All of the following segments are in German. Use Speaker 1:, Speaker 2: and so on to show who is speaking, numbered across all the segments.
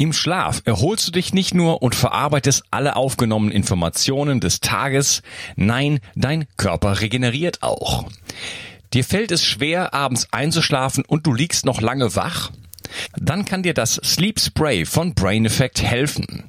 Speaker 1: Im Schlaf erholst du dich nicht nur und verarbeitest alle aufgenommenen Informationen des Tages, nein, dein Körper regeneriert auch. Dir fällt es schwer, abends einzuschlafen und du liegst noch lange wach? Dann kann dir das Sleep Spray von Brain Effect helfen.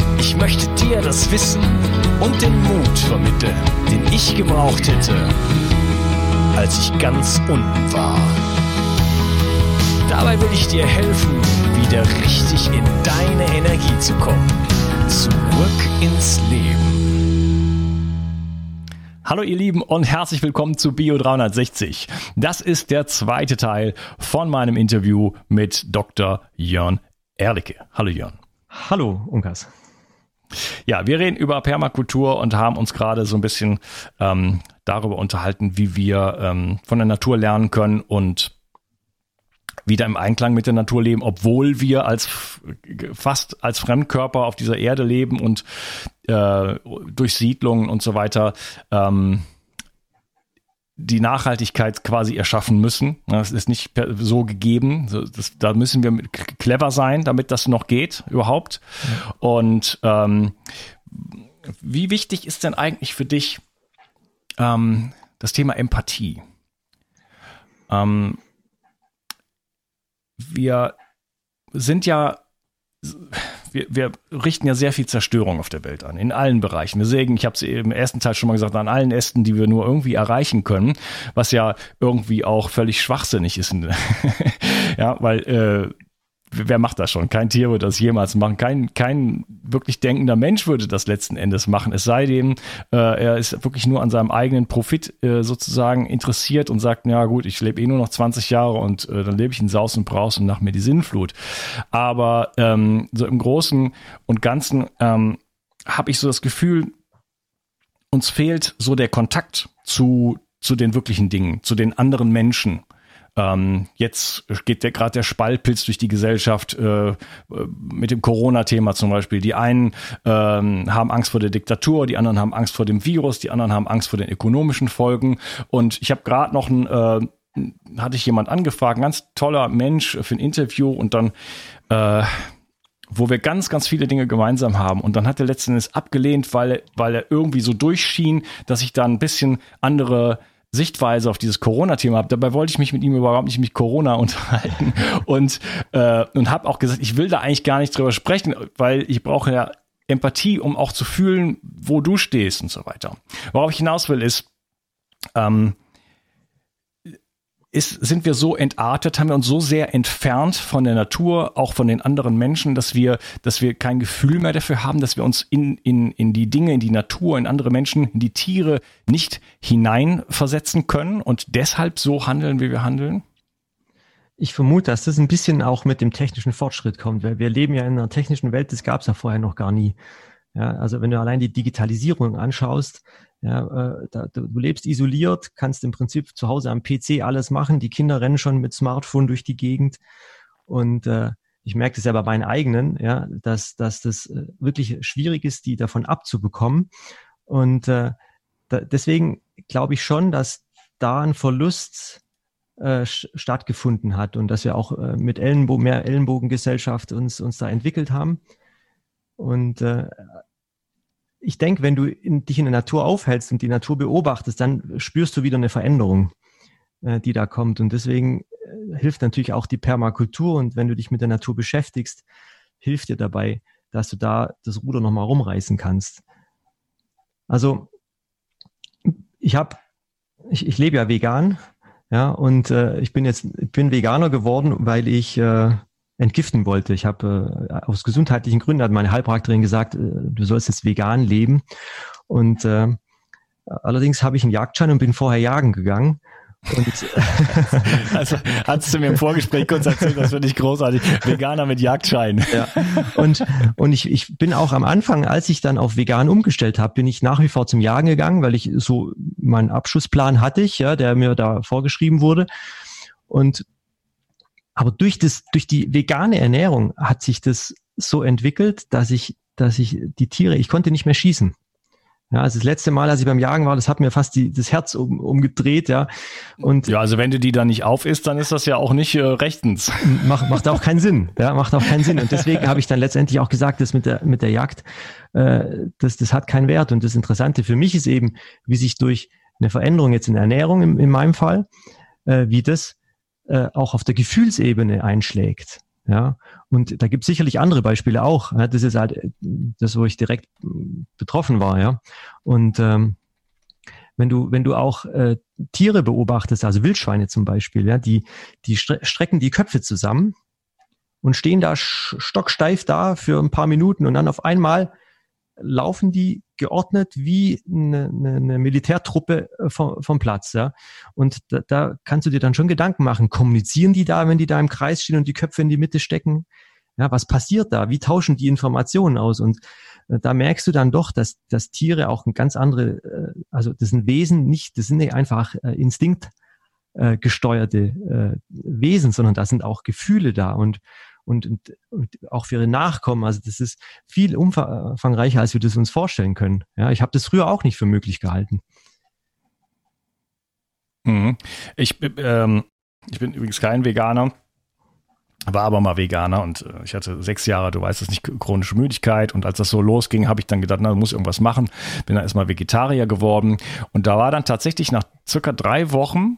Speaker 2: Ich möchte dir das Wissen und den Mut vermitteln, den ich gebraucht hätte, als ich ganz unten war. Dabei will ich dir helfen, wieder richtig in deine Energie zu kommen. Zurück ins Leben.
Speaker 1: Hallo ihr Lieben und herzlich willkommen zu Bio 360. Das ist der zweite Teil von meinem Interview mit Dr. Jörn Erlicke. Hallo Jörn.
Speaker 3: Hallo Unkas.
Speaker 1: Ja, wir reden über Permakultur und haben uns gerade so ein bisschen ähm, darüber unterhalten, wie wir ähm, von der Natur lernen können und wieder im Einklang mit der Natur leben, obwohl wir als fast als Fremdkörper auf dieser Erde leben und äh, durch Siedlungen und so weiter ähm, die Nachhaltigkeit quasi erschaffen müssen. Das ist nicht so gegeben. Das, da müssen wir clever sein, damit das noch geht überhaupt. Ja. Und ähm, wie wichtig ist denn eigentlich für dich ähm, das Thema Empathie? Ähm, wir sind ja wir, wir richten ja sehr viel Zerstörung auf der Welt an, in allen Bereichen. Wir sägen, ich habe es im ersten Teil schon mal gesagt, an allen Ästen, die wir nur irgendwie erreichen können, was ja irgendwie auch völlig schwachsinnig ist. ja, weil äh, wer macht das schon? Kein Tier würde das jemals machen. Kein, kein wirklich denkender Mensch würde das letzten Endes machen. Es sei denn, äh, er ist wirklich nur an seinem eigenen Profit äh, sozusagen interessiert und sagt, ja gut, ich lebe eh nur noch 20 Jahre und äh, dann lebe ich in Saus und Braus und nach mir die Sinnflut. Aber ähm, so im Großen und Ganzen ähm, habe ich so das Gefühl, uns fehlt so der Kontakt zu, zu den wirklichen Dingen, zu den anderen Menschen. Ähm, jetzt geht der gerade der Spaltpilz durch die Gesellschaft äh, mit dem Corona-Thema zum Beispiel. Die einen ähm, haben Angst vor der Diktatur, die anderen haben Angst vor dem Virus, die anderen haben Angst vor den ökonomischen Folgen. Und ich habe gerade noch ein äh, hatte ich jemand angefragt, ein ganz toller Mensch für ein Interview und dann äh, wo wir ganz, ganz viele Dinge gemeinsam haben. Und dann hat er letzten Endes abgelehnt, weil, weil er irgendwie so durchschien, dass ich da ein bisschen andere Sichtweise auf dieses Corona-Thema habe. Dabei wollte ich mich mit ihm überhaupt nicht mit Corona unterhalten und äh, und habe auch gesagt, ich will da eigentlich gar nicht drüber sprechen, weil ich brauche ja Empathie, um auch zu fühlen, wo du stehst und so weiter. Worauf ich hinaus will, ist, ähm, ist, sind wir so entartet, haben wir uns so sehr entfernt von der Natur, auch von den anderen Menschen, dass wir, dass wir kein Gefühl mehr dafür haben, dass wir uns in, in, in die Dinge, in die Natur, in andere Menschen, in die Tiere nicht hineinversetzen können und deshalb so handeln, wie wir handeln?
Speaker 3: Ich vermute, dass das ein bisschen auch mit dem technischen Fortschritt kommt, weil wir leben ja in einer technischen Welt, das gab es ja vorher noch gar nie. Ja, also wenn du allein die Digitalisierung anschaust, ja, äh, da, du, du lebst isoliert, kannst im Prinzip zu Hause am PC alles machen. Die Kinder rennen schon mit Smartphone durch die Gegend. Und äh, ich merke das ja bei meinen eigenen, ja, dass, dass das äh, wirklich schwierig ist, die davon abzubekommen. Und äh, da, deswegen glaube ich schon, dass da ein Verlust äh, stattgefunden hat und dass wir auch äh, mit Ellenbogen, mehr Ellenbogengesellschaft uns, uns da entwickelt haben. Und äh, ich denke, wenn du in, dich in der Natur aufhältst und die Natur beobachtest, dann spürst du wieder eine Veränderung, äh, die da kommt. Und deswegen äh, hilft natürlich auch die Permakultur. Und wenn du dich mit der Natur beschäftigst, hilft dir dabei, dass du da das Ruder nochmal rumreißen kannst. Also ich habe, ich, ich lebe ja vegan, ja, und äh, ich bin jetzt, ich bin Veganer geworden, weil ich äh, entgiften wollte. Ich habe äh, aus gesundheitlichen Gründen hat meine Heilpraktikerin gesagt, äh, du sollst jetzt vegan leben. Und äh, allerdings habe ich einen Jagdschein und bin vorher jagen gegangen. Und
Speaker 1: also hast du mir im Vorgespräch kurz erzählt, das finde ich großartig. Veganer mit Jagdschein.
Speaker 3: Ja. Und, und ich, ich bin auch am Anfang, als ich dann auf vegan umgestellt habe, bin ich nach wie vor zum Jagen gegangen, weil ich so meinen Abschussplan hatte ich, ja, der mir da vorgeschrieben wurde. Und aber durch das, durch die vegane Ernährung hat sich das so entwickelt, dass ich, dass ich die Tiere, ich konnte nicht mehr schießen. Ja, also das letzte Mal, als ich beim Jagen war, das hat mir fast die, das Herz um, umgedreht, ja.
Speaker 1: Und ja, also wenn du die da nicht auf isst, dann ist das ja auch nicht äh, rechtens.
Speaker 3: Macht, macht auch keinen Sinn, ja, macht auch keinen Sinn. Und deswegen habe ich dann letztendlich auch gesagt, das mit der mit der Jagd, äh, das das hat keinen Wert. Und das Interessante für mich ist eben, wie sich durch eine Veränderung jetzt in der Ernährung in, in meinem Fall, äh, wie das äh, auch auf der Gefühlsebene einschlägt. Ja, und da gibt es sicherlich andere Beispiele auch. Ja, das ist halt äh, das, wo ich direkt äh, betroffen war, ja. Und ähm, wenn du, wenn du auch äh, Tiere beobachtest, also Wildschweine zum Beispiel, ja, die, die strecken die Köpfe zusammen und stehen da stocksteif da für ein paar Minuten und dann auf einmal laufen die geordnet wie eine, eine, Militärtruppe äh, vom, vom Platz. Ja? Und da, da kannst du dir dann schon Gedanken machen, kommunizieren die da, wenn die da im Kreis stehen und die Köpfe in die Mitte stecken? Ja, was passiert da? Wie tauschen die Informationen aus? Und äh, da merkst du dann doch, dass, dass Tiere auch ein ganz andere, äh, also das sind Wesen nicht, das sind nicht einfach Instinkt gesteuerte äh, Wesen, sondern da sind auch Gefühle da und und, und, und auch für ihre Nachkommen. Also das ist viel umfangreicher, als wir das uns vorstellen können. Ja, ich habe das früher auch nicht für möglich gehalten.
Speaker 1: Mhm. Ich, ähm, ich bin übrigens kein Veganer war aber mal Veganer und äh, ich hatte sechs Jahre, du weißt es nicht, chronische Müdigkeit und als das so losging, habe ich dann gedacht, na, muss irgendwas machen, bin dann erstmal Vegetarier geworden und da war dann tatsächlich nach circa drei Wochen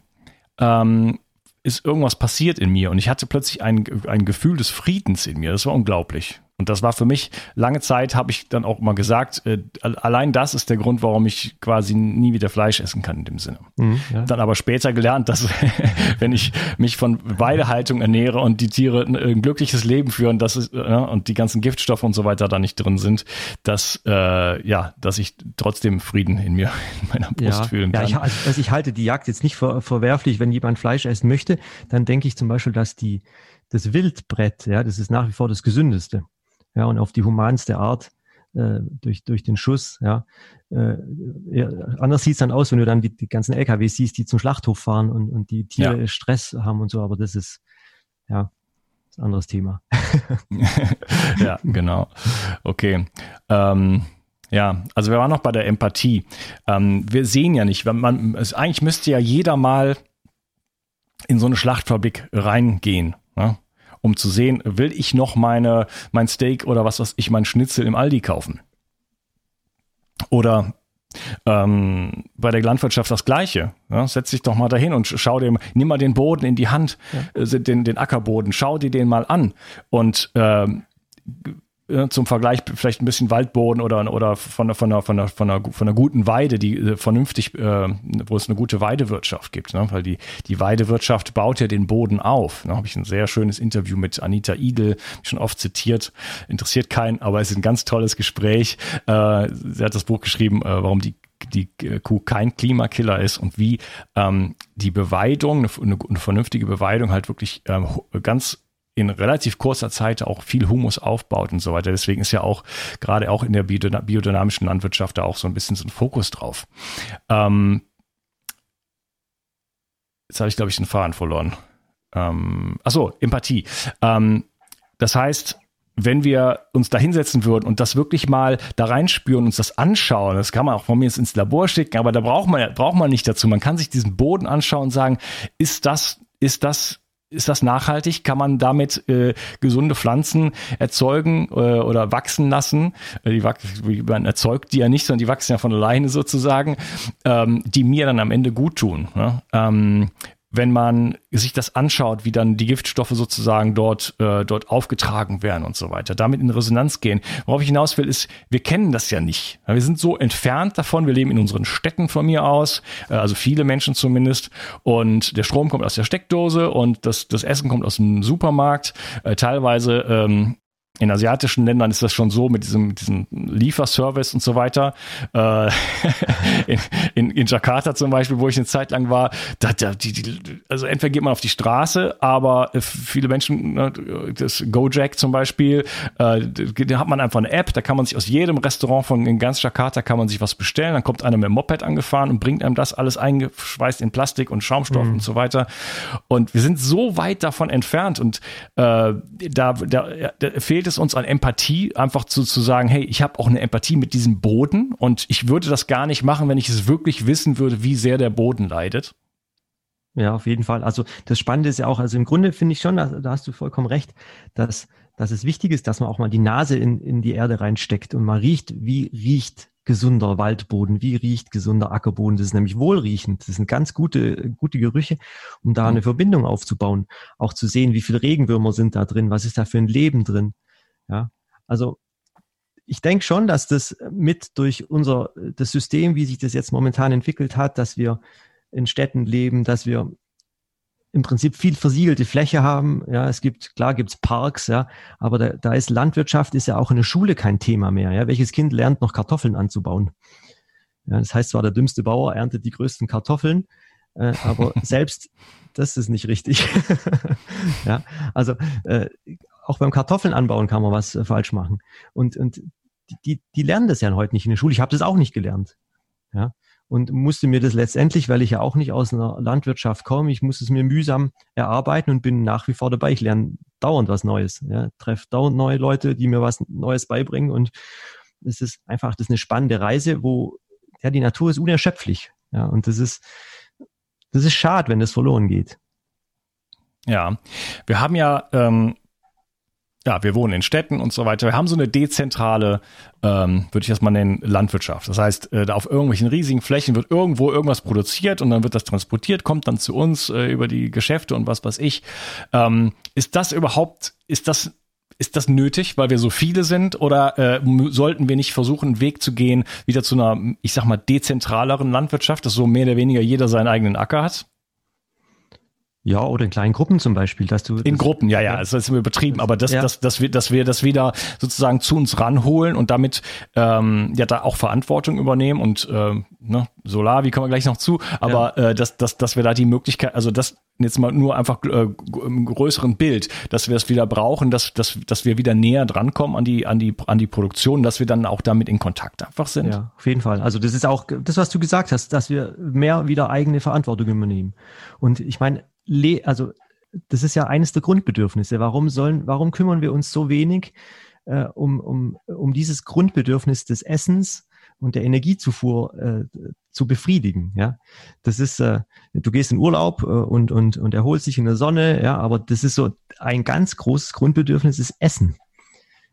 Speaker 1: ähm, ist irgendwas passiert in mir und ich hatte plötzlich ein, ein Gefühl des Friedens in mir. Das war unglaublich. Und das war für mich lange Zeit, habe ich dann auch mal gesagt, äh, allein das ist der Grund, warum ich quasi nie wieder Fleisch essen kann in dem Sinne. Mhm, ja. Dann aber später gelernt, dass wenn ich mich von Weidehaltung ernähre und die Tiere ein, glückliches Leben führen, dass es, äh, und die ganzen Giftstoffe und so weiter da nicht drin sind, dass äh, ja, dass ich trotzdem Frieden in mir, in meiner Brust
Speaker 3: ja.
Speaker 1: fühlen
Speaker 3: kann. Ja, ich, also ich halte die Jagd jetzt nicht ver, verwerflich, wenn jemand Fleisch essen möchte, dann denke ich zum Beispiel, dass die das Wildbrett, ja, das ist nach wie vor das Gesündeste ja, und auf die humanste Art äh, durch, durch den Schuss. Ja. Äh, anders sieht's dann aus, wenn du dann die, die ganzen LKW siehst, die zum Schlachthof fahren und, und die Tiere ja. Stress haben und so, aber das ist ja ein anderes Thema.
Speaker 1: ja, genau. Okay. Ähm, ja, also wir waren noch bei der Empathie. Ähm, wir sehen ja nicht, wenn man, es, eigentlich müsste ja jeder mal in so eine Schlachtfabrik reingehen. Um zu sehen, will ich noch meine, mein Steak oder was weiß ich, mein Schnitzel im Aldi kaufen? Oder ähm, bei der Landwirtschaft das Gleiche. Ja, setz dich doch mal dahin und schau dir, nimm mal den Boden in die Hand, ja. äh, den, den Ackerboden, schau dir den mal an und ähm, zum Vergleich vielleicht ein bisschen Waldboden oder, oder von, von, einer, von, einer, von, einer, von einer guten Weide, die äh, vernünftig, äh, wo es eine gute Weidewirtschaft gibt. Ne? Weil die, die Weidewirtschaft baut ja den Boden auf. Da ne? habe ich ein sehr schönes Interview mit Anita Igel, schon oft zitiert. Interessiert keinen, aber es ist ein ganz tolles Gespräch. Äh, sie hat das Buch geschrieben, äh, warum die die Kuh kein Klimakiller ist und wie ähm, die Beweidung, eine, eine, vernünftige Beweidung halt wirklich ähm, ganz in relativ kurzer Zeit auch viel Humus aufbaut und so weiter. Deswegen ist ja auch gerade auch in der biodynamischen Landwirtschaft da auch so ein bisschen so ein Fokus drauf. Ähm, jetzt habe ich, glaube ich, den Faden verloren. Ähm, achso, Empathie. Ähm, das heißt, wenn wir uns da hinsetzen würden und das wirklich mal da reinspüren, uns das anschauen, das kann man auch von mir jetzt ins Labor schicken, aber da braucht man, braucht man nicht dazu. Man kann sich diesen Boden anschauen und sagen, ist das, ist das ist das nachhaltig? Kann man damit äh, gesunde Pflanzen erzeugen äh, oder wachsen lassen? Äh, die wach man erzeugt die ja nicht, sondern die wachsen ja von alleine sozusagen, ähm, die mir dann am Ende gut tun. Ne? Ähm, wenn man sich das anschaut, wie dann die Giftstoffe sozusagen dort, äh, dort aufgetragen werden und so weiter, damit in Resonanz gehen. Worauf ich hinaus will, ist, wir kennen das ja nicht. Wir sind so entfernt davon, wir leben in unseren Städten von mir aus, äh, also viele Menschen zumindest, und der Strom kommt aus der Steckdose und das, das Essen kommt aus dem Supermarkt. Äh, teilweise ähm, in asiatischen Ländern ist das schon so mit diesem, diesem Lieferservice und so weiter. Äh, in, in, in Jakarta zum Beispiel, wo ich eine Zeit lang war, da, da, die, die, also entweder geht man auf die Straße, aber viele Menschen, ne, das Gojek zum Beispiel, äh, da hat man einfach eine App, da kann man sich aus jedem Restaurant von in ganz Jakarta kann man sich was bestellen, dann kommt einer mit dem Moped angefahren und bringt einem das alles eingeschweißt in Plastik und Schaumstoff mhm. und so weiter. Und wir sind so weit davon entfernt und äh, da, da, da fehlt fehlt es uns an Empathie, einfach zu, zu sagen, hey, ich habe auch eine Empathie mit diesem Boden und ich würde das gar nicht machen, wenn ich es wirklich wissen würde, wie sehr der Boden leidet.
Speaker 3: Ja, auf jeden Fall. Also das Spannende ist ja auch, also im Grunde finde ich schon, da, da hast du vollkommen recht, dass, dass es wichtig ist, dass man auch mal die Nase in, in die Erde reinsteckt und mal riecht, wie riecht gesunder Waldboden, wie riecht gesunder Ackerboden. Das ist nämlich wohlriechend. Das sind ganz gute, gute Gerüche, um da eine Verbindung aufzubauen. Auch zu sehen, wie viele Regenwürmer sind da drin, was ist da für ein Leben drin. Ja, also ich denke schon, dass das mit durch unser das System, wie sich das jetzt momentan entwickelt hat, dass wir in Städten leben, dass wir im Prinzip viel versiegelte Fläche haben. Ja, es gibt, klar gibt's Parks, ja, aber da, da ist Landwirtschaft ist ja auch in der Schule kein Thema mehr. Ja, welches Kind lernt noch Kartoffeln anzubauen? Ja, das heißt zwar, der dümmste Bauer erntet die größten Kartoffeln, äh, aber selbst das ist nicht richtig. ja, also äh, auch beim Kartoffeln anbauen kann man was äh, falsch machen. Und, und die, die lernen das ja heute nicht in der Schule. Ich habe das auch nicht gelernt. Ja. Und musste mir das letztendlich, weil ich ja auch nicht aus einer Landwirtschaft komme, ich musste es mir mühsam erarbeiten und bin nach wie vor dabei. Ich lerne dauernd was Neues. Ja. Treffe dauernd neue Leute, die mir was Neues beibringen. Und es ist einfach, das ist eine spannende Reise, wo ja, die Natur ist unerschöpflich. Ja, und das ist, das ist schade, wenn das verloren geht.
Speaker 1: Ja, wir haben ja ähm, ja, wir wohnen in Städten und so weiter. Wir haben so eine dezentrale, ähm, würde ich das mal nennen, Landwirtschaft. Das heißt, äh, da auf irgendwelchen riesigen Flächen wird irgendwo irgendwas produziert und dann wird das transportiert, kommt dann zu uns äh, über die Geschäfte und was weiß ich. Ähm, ist das überhaupt, ist das ist das nötig, weil wir so viele sind, oder äh, sollten wir nicht versuchen, einen Weg zu gehen, wieder zu einer, ich sag mal, dezentraleren Landwirtschaft, dass so mehr oder weniger jeder seinen eigenen Acker hat?
Speaker 3: Ja, oder in kleinen Gruppen zum Beispiel, dass du.
Speaker 1: In Gruppen, ja, ja, das ist übertrieben, aber das, ja. dass, dass, wir, dass wir das wieder sozusagen zu uns ranholen und damit ähm, ja da auch Verantwortung übernehmen und äh, ne, Solar, wie kommen wir gleich noch zu, aber ja. äh, dass, dass, dass wir da die Möglichkeit, also das jetzt mal nur einfach äh, im größeren Bild, dass wir es wieder brauchen, dass, dass, dass wir wieder näher drankommen an die, an die, an die Produktion, dass wir dann auch damit in Kontakt einfach sind.
Speaker 3: Ja, auf jeden Fall. Also das ist auch das, was du gesagt hast, dass wir mehr wieder eigene Verantwortung übernehmen. Und ich meine, also das ist ja eines der Grundbedürfnisse. Warum sollen, warum kümmern wir uns so wenig äh, um, um, um dieses Grundbedürfnis des Essens und der Energiezufuhr äh, zu befriedigen? Ja, das ist, äh, du gehst in Urlaub äh, und, und, und erholst dich in der Sonne, ja, aber das ist so ein ganz großes Grundbedürfnis ist Essen.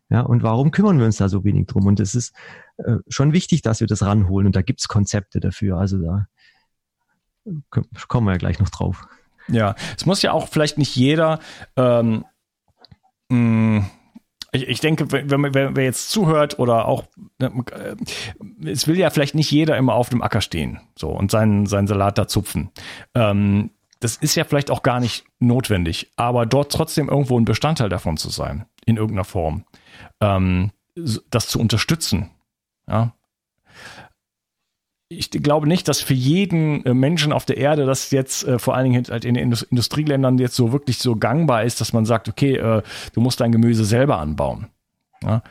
Speaker 3: Ja, und warum kümmern wir uns da so wenig drum? Und es ist äh, schon wichtig, dass wir das ranholen und da gibt's Konzepte dafür. Also da kommen wir ja gleich noch drauf.
Speaker 1: Ja, es muss ja auch vielleicht nicht jeder. Ähm, mm, ich, ich denke, wenn, wenn wer jetzt zuhört oder auch, ne, äh, es will ja vielleicht nicht jeder immer auf dem Acker stehen so und seinen, seinen Salat da zupfen. Ähm, das ist ja vielleicht auch gar nicht notwendig, aber dort trotzdem irgendwo ein Bestandteil davon zu sein, in irgendeiner Form, ähm, das zu unterstützen. Ja, ich glaube nicht, dass für jeden äh, Menschen auf der Erde das jetzt äh, vor allen Dingen halt in den Industrieländern jetzt so wirklich so gangbar ist, dass man sagt, okay, äh, du musst dein Gemüse selber anbauen. Ja?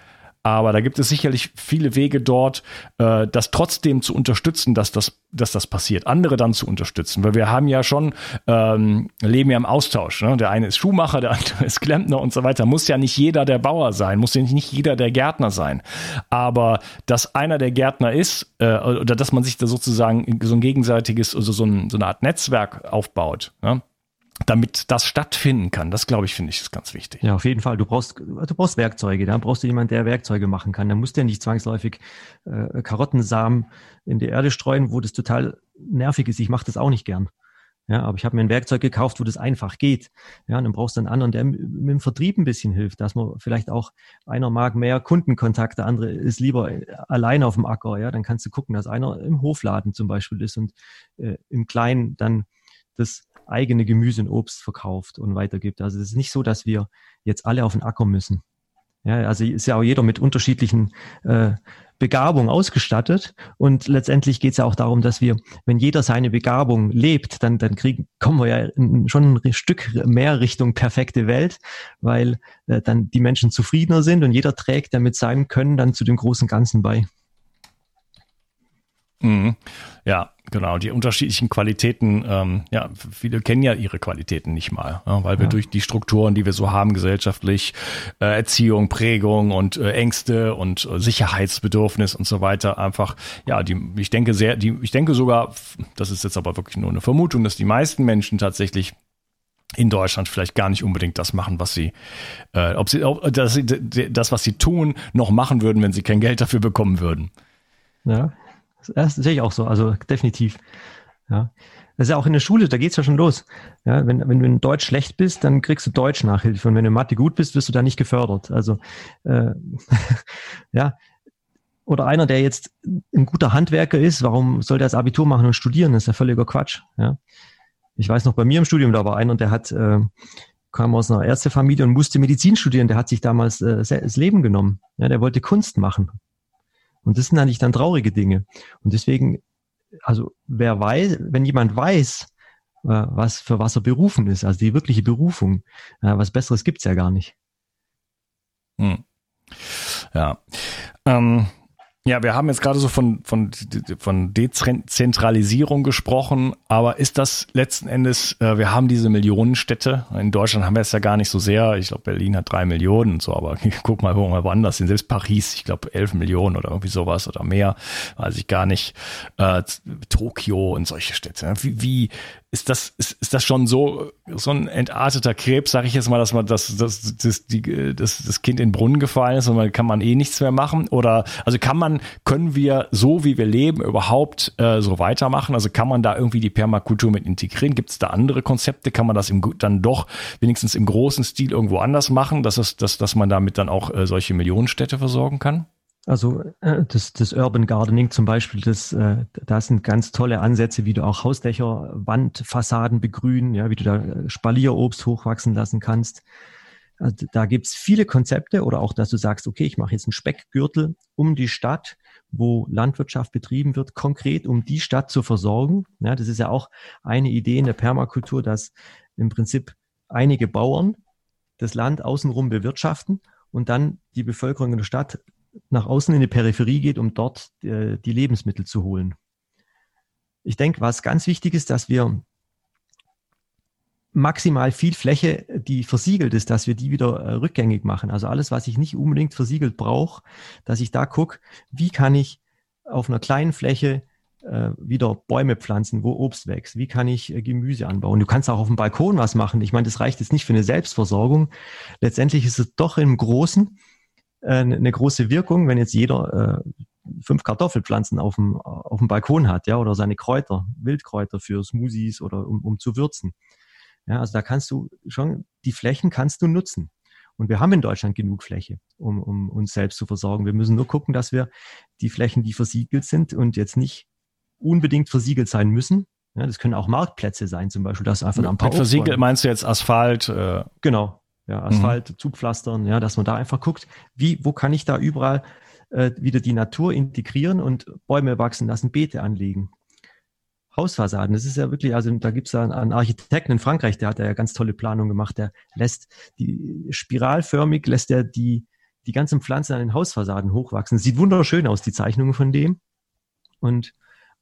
Speaker 1: Aber da gibt es sicherlich viele Wege dort, äh, das trotzdem zu unterstützen, dass das, dass das passiert. Andere dann zu unterstützen, weil wir haben ja schon ähm, leben ja im Austausch. Ne? Der eine ist Schuhmacher, der andere ist Klempner und so weiter. Muss ja nicht jeder der Bauer sein, muss ja nicht jeder der Gärtner sein. Aber dass einer der Gärtner ist äh, oder dass man sich da sozusagen so ein gegenseitiges, also so, ein, so eine Art Netzwerk aufbaut. Ne? Damit das stattfinden kann. Das glaube ich, finde ich, ist ganz wichtig.
Speaker 3: Ja, auf jeden Fall. Du brauchst, du brauchst Werkzeuge. Da brauchst du jemanden, der Werkzeuge machen kann. Da musst du ja nicht zwangsläufig äh, Karottensamen in die Erde streuen, wo das total nervig ist. Ich mache das auch nicht gern. Ja, aber ich habe mir ein Werkzeug gekauft, wo das einfach geht. Ja, und dann brauchst du einen anderen, der mit dem Vertrieb ein bisschen hilft, dass man vielleicht auch einer mag mehr Kundenkontakt, der andere ist lieber allein auf dem Acker. Ja, dann kannst du gucken, dass einer im Hofladen zum Beispiel ist und äh, im Kleinen dann das eigene Gemüse und Obst verkauft und weitergibt. Also es ist nicht so, dass wir jetzt alle auf den Acker müssen. Ja, also ist ja auch jeder mit unterschiedlichen äh, Begabungen ausgestattet. Und letztendlich geht es ja auch darum, dass wir, wenn jeder seine Begabung lebt, dann, dann kriegen, kommen wir ja schon ein Stück mehr Richtung perfekte Welt, weil äh, dann die Menschen zufriedener sind und jeder trägt dann mit seinem Können dann zu dem großen Ganzen bei.
Speaker 1: Mhm. Ja, genau. Die unterschiedlichen Qualitäten, ähm, ja, viele kennen ja ihre Qualitäten nicht mal, ja, weil wir ja. durch die Strukturen, die wir so haben, gesellschaftlich, äh, Erziehung, Prägung und äh, Ängste und äh, Sicherheitsbedürfnis und so weiter einfach, ja, die, ich denke sehr, die, ich denke sogar, das ist jetzt aber wirklich nur eine Vermutung, dass die meisten Menschen tatsächlich in Deutschland vielleicht gar nicht unbedingt das machen, was sie, äh, ob sie, ob, dass sie das, was sie tun, noch machen würden, wenn sie kein Geld dafür bekommen würden.
Speaker 3: Ja, das sehe ich auch so, also definitiv. Ja. Das ist ja auch in der Schule, da geht's ja schon los. Ja, wenn, wenn du in Deutsch schlecht bist, dann kriegst du Deutsch Nachhilfe. Und wenn du in Mathe gut bist, wirst du da nicht gefördert. Also äh, ja, oder einer, der jetzt ein guter Handwerker ist, warum soll der das Abitur machen und studieren? Das ist ja völliger Quatsch. Ja. Ich weiß noch, bei mir im Studium, da war einer, der hat, äh, kam aus einer Ärztefamilie und musste Medizin studieren. Der hat sich damals äh, das Leben genommen. Ja, der wollte Kunst machen. Und das sind eigentlich dann traurige Dinge. Und deswegen, also wer weiß, wenn jemand weiß, äh, was für was er berufen ist, also die wirkliche Berufung, äh, was Besseres gibt's ja gar nicht.
Speaker 1: Hm. Ja. Ähm, ja, wir haben jetzt gerade so von, von, von Dezentralisierung gesprochen, aber ist das letzten Endes, äh, wir haben diese Millionenstädte, in Deutschland haben wir es ja gar nicht so sehr, ich glaube Berlin hat drei Millionen und so, aber guck mal, wo mal woanders sind, selbst Paris, ich glaube elf Millionen oder irgendwie sowas oder mehr, weiß ich gar nicht, äh, Tokio und solche Städte. Wie, wie, ist das, ist, ist das schon so, so ein entarteter Krebs, sage ich jetzt mal, dass man das, das, das, die, das, das Kind in den Brunnen gefallen ist und man kann man eh nichts mehr machen? Oder also kann man, können wir so wie wir leben überhaupt äh, so weitermachen? Also kann man da irgendwie die Permakultur mit integrieren? Gibt es da andere Konzepte? Kann man das im, dann doch wenigstens im großen Stil irgendwo anders machen, dass, es, dass, dass man damit dann auch äh, solche Millionenstädte versorgen kann?
Speaker 3: Also äh, das, das Urban Gardening zum Beispiel, das, äh, da sind ganz tolle Ansätze, wie du auch Hausdächer, Wandfassaden begrünen, ja, wie du da äh, Spalierobst hochwachsen lassen kannst. Also da gibt's viele Konzepte oder auch, dass du sagst, okay, ich mache jetzt einen Speckgürtel um die Stadt, wo Landwirtschaft betrieben wird, konkret um die Stadt zu versorgen. Ja, das ist ja auch eine Idee in der Permakultur, dass im Prinzip einige Bauern das Land außenrum bewirtschaften und dann die Bevölkerung in der Stadt nach außen in die Peripherie geht, um dort äh, die Lebensmittel zu holen. Ich denke, was ganz wichtig ist, dass wir maximal viel Fläche, die versiegelt ist, dass wir die wieder äh, rückgängig machen. Also alles, was ich nicht unbedingt versiegelt brauche, dass ich da gucke, wie kann ich auf einer kleinen Fläche äh, wieder Bäume pflanzen, wo Obst wächst. Wie kann ich äh, Gemüse anbauen? Du kannst auch auf dem Balkon was machen. Ich meine, das reicht jetzt nicht für eine Selbstversorgung. Letztendlich ist es doch im Großen eine große Wirkung, wenn jetzt jeder äh, fünf Kartoffelpflanzen auf dem, auf dem Balkon hat, ja, oder seine Kräuter, Wildkräuter für Smoothies oder um, um zu würzen. Ja, also da kannst du schon, die Flächen kannst du nutzen. Und wir haben in Deutschland genug Fläche, um, um uns selbst zu versorgen. Wir müssen nur gucken, dass wir die Flächen, die versiegelt sind und jetzt nicht unbedingt versiegelt sein müssen. Ja, das können auch Marktplätze sein, zum Beispiel, dass einfach
Speaker 1: ein paar. Mit versiegelt meinst du jetzt Asphalt?
Speaker 3: Äh genau, ja. Asphalt, mhm. Zugpflastern, ja, dass man da einfach guckt, wie, wo kann ich da überall äh, wieder die Natur integrieren und Bäume wachsen lassen, Beete anlegen. Hausfassaden, das ist ja wirklich, also da gibt es einen Architekten in Frankreich, der hat ja ganz tolle Planung gemacht, der lässt die spiralförmig, lässt er die, die ganzen Pflanzen an den Hausfassaden hochwachsen. Sieht wunderschön aus, die Zeichnungen von dem. Und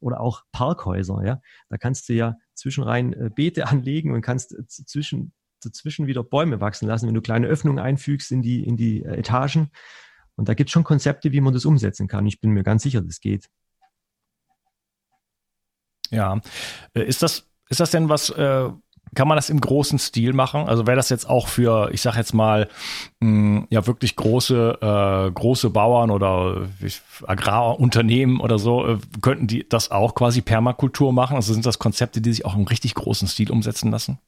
Speaker 3: oder auch Parkhäuser, ja. Da kannst du ja zwischenrein äh, Beete anlegen und kannst zwischen, dazwischen wieder Bäume wachsen lassen, wenn du kleine Öffnungen einfügst in die, in die äh, Etagen. Und da gibt es schon Konzepte, wie man das umsetzen kann. Ich bin mir ganz sicher, das geht.
Speaker 1: Ja. Ist das, ist das denn was, äh, kann man das im großen Stil machen? Also wäre das jetzt auch für, ich sag jetzt mal, mh, hm, ja wirklich große äh, große Bauern oder Agrarunternehmen oder so, äh, könnten die das auch quasi Permakultur machen? Also sind das Konzepte, die sich auch im richtig großen Stil umsetzen lassen?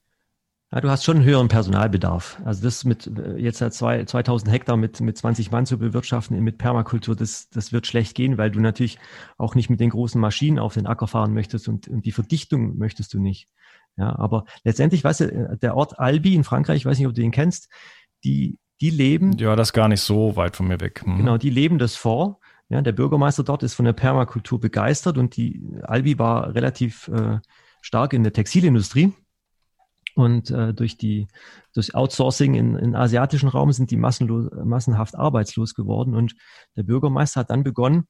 Speaker 3: Ja, du hast schon einen höheren Personalbedarf. Also das mit äh, jetzt halt zwei, 2000 Hektar mit, mit 20 Mann zu bewirtschaften mit Permakultur, das, das wird schlecht gehen, weil du natürlich auch nicht mit den großen Maschinen auf den Acker fahren möchtest und, und die Verdichtung möchtest du nicht. Ja, aber letztendlich, weißt du, der Ort Albi in Frankreich, ich weiß nicht, ob du den kennst, die, die leben.
Speaker 1: Ja, das ist gar nicht so weit von mir weg.
Speaker 3: Hm. Genau, die leben das vor. Ja, der Bürgermeister dort ist von der Permakultur begeistert und die Albi war relativ äh, stark in der Textilindustrie. Und äh, durch die durch Outsourcing in, in asiatischen Raum sind die massenhaft arbeitslos geworden. Und der Bürgermeister hat dann begonnen,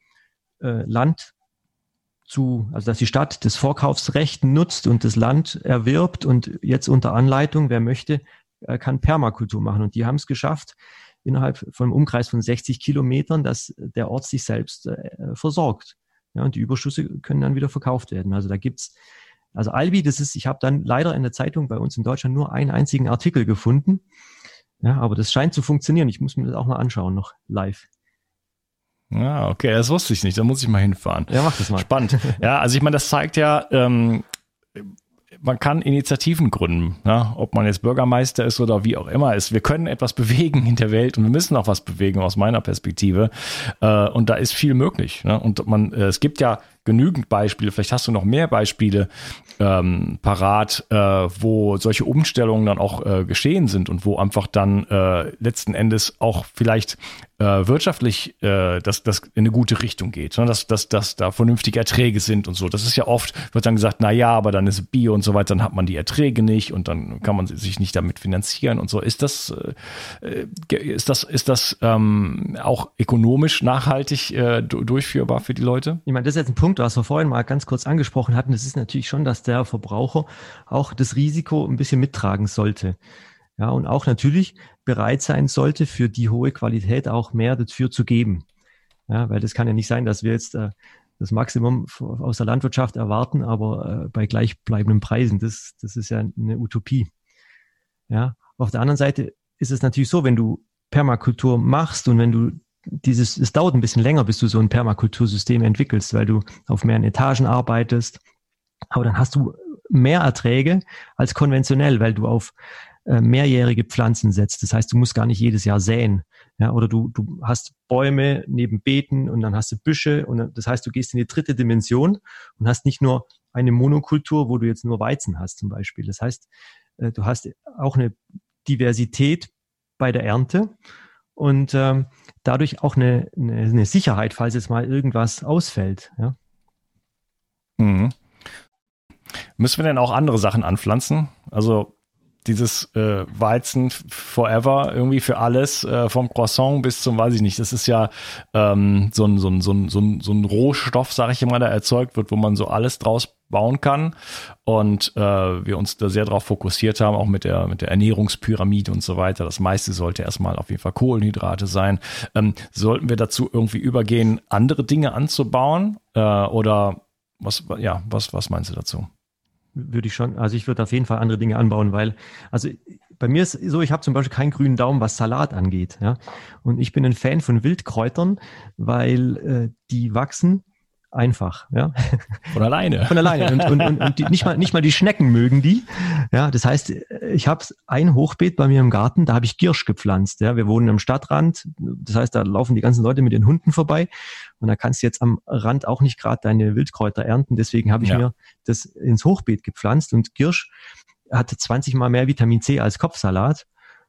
Speaker 3: äh, Land zu, also dass die Stadt das Vorkaufsrecht nutzt und das Land erwirbt und jetzt unter Anleitung, wer möchte, kann Permakultur machen. Und die haben es geschafft, innerhalb von einem Umkreis von 60 Kilometern, dass der Ort sich selbst äh, versorgt. Ja, und die Überschüsse können dann wieder verkauft werden. Also da gibt's, also Albi, das ist, ich habe dann leider in der Zeitung bei uns in Deutschland nur einen einzigen Artikel gefunden. Ja, aber das scheint zu funktionieren. Ich muss mir das auch mal anschauen, noch live.
Speaker 1: Ja, okay, das wusste ich nicht. Da muss ich mal hinfahren.
Speaker 3: Ja, mach das mal.
Speaker 1: Spannend. Ja, also ich meine, das zeigt ja, ähm, man kann Initiativen gründen, ne? ob man jetzt Bürgermeister ist oder wie auch immer ist. Wir können etwas bewegen in der Welt und wir müssen auch was bewegen aus meiner Perspektive. Äh, und da ist viel möglich. Ne? Und man, äh, es gibt ja genügend Beispiele, vielleicht hast du noch mehr Beispiele ähm, parat, äh, wo solche Umstellungen dann auch äh, geschehen sind und wo einfach dann äh, letzten Endes auch vielleicht äh, wirtschaftlich äh, dass das in eine gute Richtung geht, ne? dass, dass, dass da vernünftige Erträge sind und so. Das ist ja oft, wird dann gesagt, na ja, aber dann ist Bio und so weiter, dann hat man die Erträge nicht und dann kann man sich nicht damit finanzieren und so. Ist das, äh, ist das, ist das ähm, auch ökonomisch nachhaltig äh, durchführbar für die Leute?
Speaker 3: Ich meine, das ist jetzt ein Punkt, was wir vorhin mal ganz kurz angesprochen hatten. Das ist natürlich schon, dass der Verbraucher auch das Risiko ein bisschen mittragen sollte. Ja, und auch natürlich bereit sein sollte, für die hohe Qualität auch mehr dafür zu geben. Ja, weil das kann ja nicht sein, dass wir jetzt äh, das Maximum aus der Landwirtschaft erwarten, aber äh, bei gleichbleibenden Preisen. Das, das ist ja eine Utopie. Ja, auf der anderen Seite ist es natürlich so, wenn du Permakultur machst und wenn du dieses, es dauert ein bisschen länger, bis du so ein Permakultursystem entwickelst, weil du auf mehreren Etagen arbeitest. Aber dann hast du mehr Erträge als konventionell, weil du auf äh, mehrjährige Pflanzen setzt. Das heißt, du musst gar nicht jedes Jahr säen. Ja, oder du, du hast Bäume neben Beeten und dann hast du Büsche und das heißt, du gehst in die dritte Dimension und hast nicht nur eine Monokultur, wo du jetzt nur Weizen hast zum Beispiel. Das heißt, äh, du hast auch eine Diversität bei der Ernte und ähm, dadurch auch eine, eine, eine Sicherheit, falls jetzt mal irgendwas ausfällt. Ja.
Speaker 1: Mhm. Müssen wir denn auch andere Sachen anpflanzen? Also dieses äh, Weizen forever irgendwie für alles, äh, vom Croissant bis zum, weiß ich nicht, das ist ja ähm, so, ein, so, ein, so, ein, so, ein, Rohstoff, sage ich immer, der erzeugt wird, wo man so alles draus bauen kann und äh, wir uns da sehr darauf fokussiert haben, auch mit der, mit der Ernährungspyramide und so weiter. Das meiste sollte erstmal auf jeden Fall Kohlenhydrate sein. Ähm, sollten wir dazu irgendwie übergehen, andere Dinge anzubauen äh, oder was, ja, was, was meinst du dazu?
Speaker 3: Würde ich schon, also ich würde auf jeden Fall andere Dinge anbauen, weil, also bei mir ist so, ich habe zum Beispiel keinen grünen Daumen, was Salat angeht. Ja? Und ich bin ein Fan von Wildkräutern, weil äh, die wachsen einfach, ja.
Speaker 1: Von alleine.
Speaker 3: Von alleine. Und, und, und, und die, nicht mal nicht mal die Schnecken mögen die. Ja, das heißt, ich habe ein Hochbeet bei mir im Garten, da habe ich Girsch gepflanzt. Ja, wir wohnen am Stadtrand, das heißt, da laufen die ganzen Leute mit den Hunden vorbei und da kannst du jetzt am Rand auch nicht gerade deine Wildkräuter ernten. Deswegen habe ich ja. mir das ins Hochbeet gepflanzt und Girsch hatte 20 mal mehr Vitamin C als Kopfsalat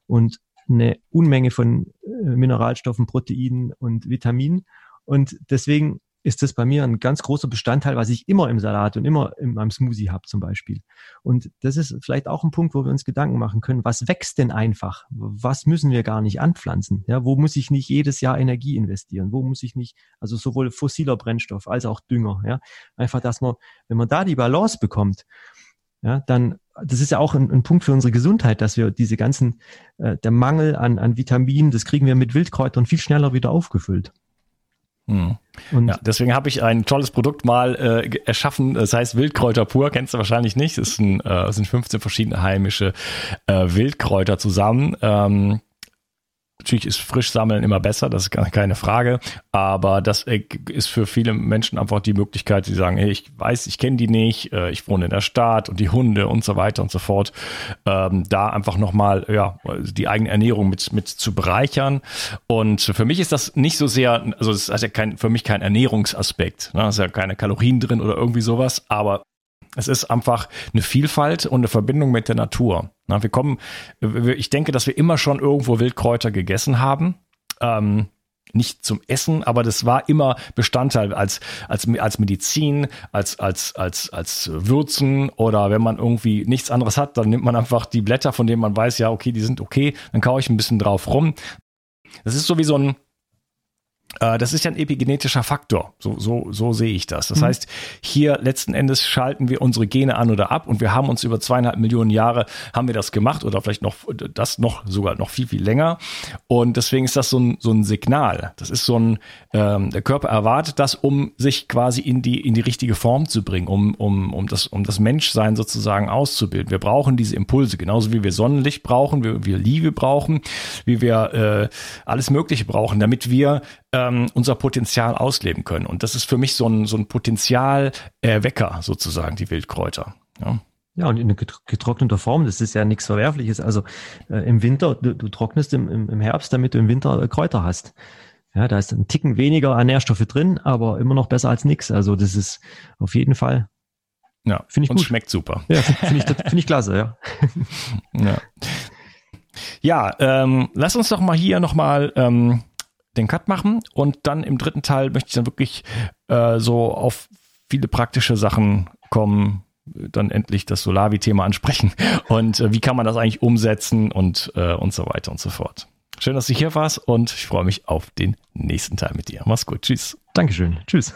Speaker 3: und eine Unmenge von äh, Mineralstoffen, Proteinen und Vitaminen. Und deswegen ist das bei mir ein ganz großer Bestandteil, was ich immer im Salat und immer in meinem Smoothie habe zum Beispiel. Und das ist vielleicht auch ein Punkt, wo wir uns Gedanken machen können, was wächst denn einfach? Was müssen wir gar nicht anpflanzen? Ja, wo muss ich nicht jedes Jahr Energie investieren? Wo muss ich nicht, also sowohl fossiler Brennstoff als auch Dünger, ja? Einfach, dass man, wenn man da die Balance bekommt, ja, dann, das ist ja auch ein, ein Punkt für unsere Gesundheit, dass wir diese ganzen, äh, der Mangel an, an Vitaminen, das kriegen wir mit Wildkräutern viel schneller wieder aufgefüllt.
Speaker 1: Hm. Und ja, deswegen habe ich ein tolles Produkt mal äh, erschaffen. Das heißt Wildkräuter pur. Kennst du wahrscheinlich nicht. Es sind, äh, sind 15 verschiedene heimische äh, Wildkräuter zusammen. Ähm, Natürlich ist frisch sammeln immer besser, das ist keine Frage. Aber das äh, ist für viele Menschen einfach die Möglichkeit, die sagen, hey, ich weiß, ich kenne die nicht, äh, ich wohne in der Stadt und die Hunde und so weiter und so fort. Ähm, da einfach nochmal, ja, die eigene Ernährung mit, mit zu bereichern. Und für mich ist das nicht so sehr, also es ist ja kein, für mich kein Ernährungsaspekt. Ne? Es ist ja keine Kalorien drin oder irgendwie sowas. Aber es ist einfach eine Vielfalt und eine Verbindung mit der Natur. Na, wir kommen, ich denke, dass wir immer schon irgendwo Wildkräuter gegessen haben. Ähm, nicht zum Essen, aber das war immer Bestandteil als, als, als Medizin, als, als, als, als Würzen oder wenn man irgendwie nichts anderes hat, dann nimmt man einfach die Blätter, von denen man weiß, ja, okay, die sind okay, dann kaue ich ein bisschen drauf rum. Das ist so wie so ein, das ist ja ein epigenetischer Faktor. So, so, so sehe ich das. Das mhm. heißt, hier letzten Endes schalten wir unsere Gene an oder ab und wir haben uns über zweieinhalb Millionen Jahre haben wir das gemacht oder vielleicht noch das noch sogar noch viel, viel länger. Und deswegen ist das so ein, so ein Signal. Das ist so ein, ähm, der Körper erwartet das, um sich quasi in die, in die richtige Form zu bringen, um, um, um das, um das Menschsein sozusagen auszubilden. Wir brauchen diese Impulse, genauso wie wir Sonnenlicht brauchen, wie wir Liebe brauchen, wie wir äh, alles Mögliche brauchen, damit wir ähm, unser Potenzial ausleben können. Und das ist für mich so ein, so ein Potenzialerwecker sozusagen, die Wildkräuter. Ja.
Speaker 3: Ja, und in getrockneter Form, das ist ja nichts Verwerfliches. Also äh, im Winter, du, du trocknest im, im, Herbst, damit du im Winter äh, Kräuter hast. Ja, da ist ein Ticken weniger an Nährstoffe drin, aber immer noch besser als nichts. Also das ist auf jeden Fall.
Speaker 1: Ja, finde ich und gut. schmeckt super.
Speaker 3: Ja, finde ich, find ich klasse, ja.
Speaker 1: Ja, ja ähm, lass uns doch mal hier nochmal ähm, den Cut machen und dann im dritten Teil möchte ich dann wirklich äh, so auf viele praktische Sachen kommen, dann endlich das Solavi-Thema ansprechen und äh, wie kann man das eigentlich umsetzen und, äh, und so weiter und so fort. Schön, dass du hier warst und ich freue mich auf den nächsten Teil mit dir. Mach's gut. Tschüss.
Speaker 3: Dankeschön. Tschüss.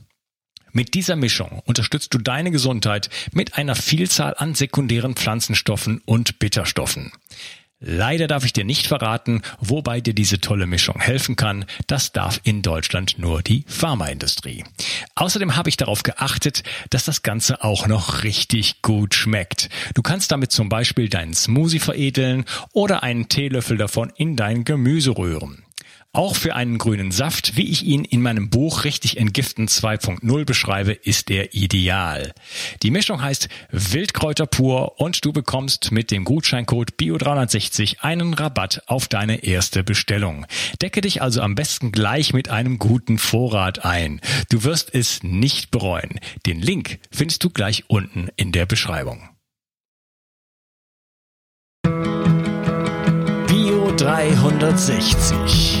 Speaker 2: Mit dieser Mischung unterstützt du deine Gesundheit mit einer Vielzahl an sekundären Pflanzenstoffen und Bitterstoffen. Leider darf ich dir nicht verraten, wobei dir diese tolle Mischung helfen kann. Das darf in Deutschland nur die Pharmaindustrie. Außerdem habe ich darauf geachtet, dass das Ganze auch noch richtig gut schmeckt. Du kannst damit zum Beispiel deinen Smoothie veredeln oder einen Teelöffel davon in dein Gemüse rühren. Auch für einen grünen Saft, wie ich ihn in meinem Buch Richtig Entgiften 2.0 beschreibe, ist er ideal. Die Mischung heißt Wildkräuter pur und du bekommst mit dem Gutscheincode BIO360 einen Rabatt auf deine erste Bestellung. Decke dich also am besten gleich mit einem guten Vorrat ein. Du wirst es nicht bereuen. Den Link findest du gleich unten in der Beschreibung. Bio 360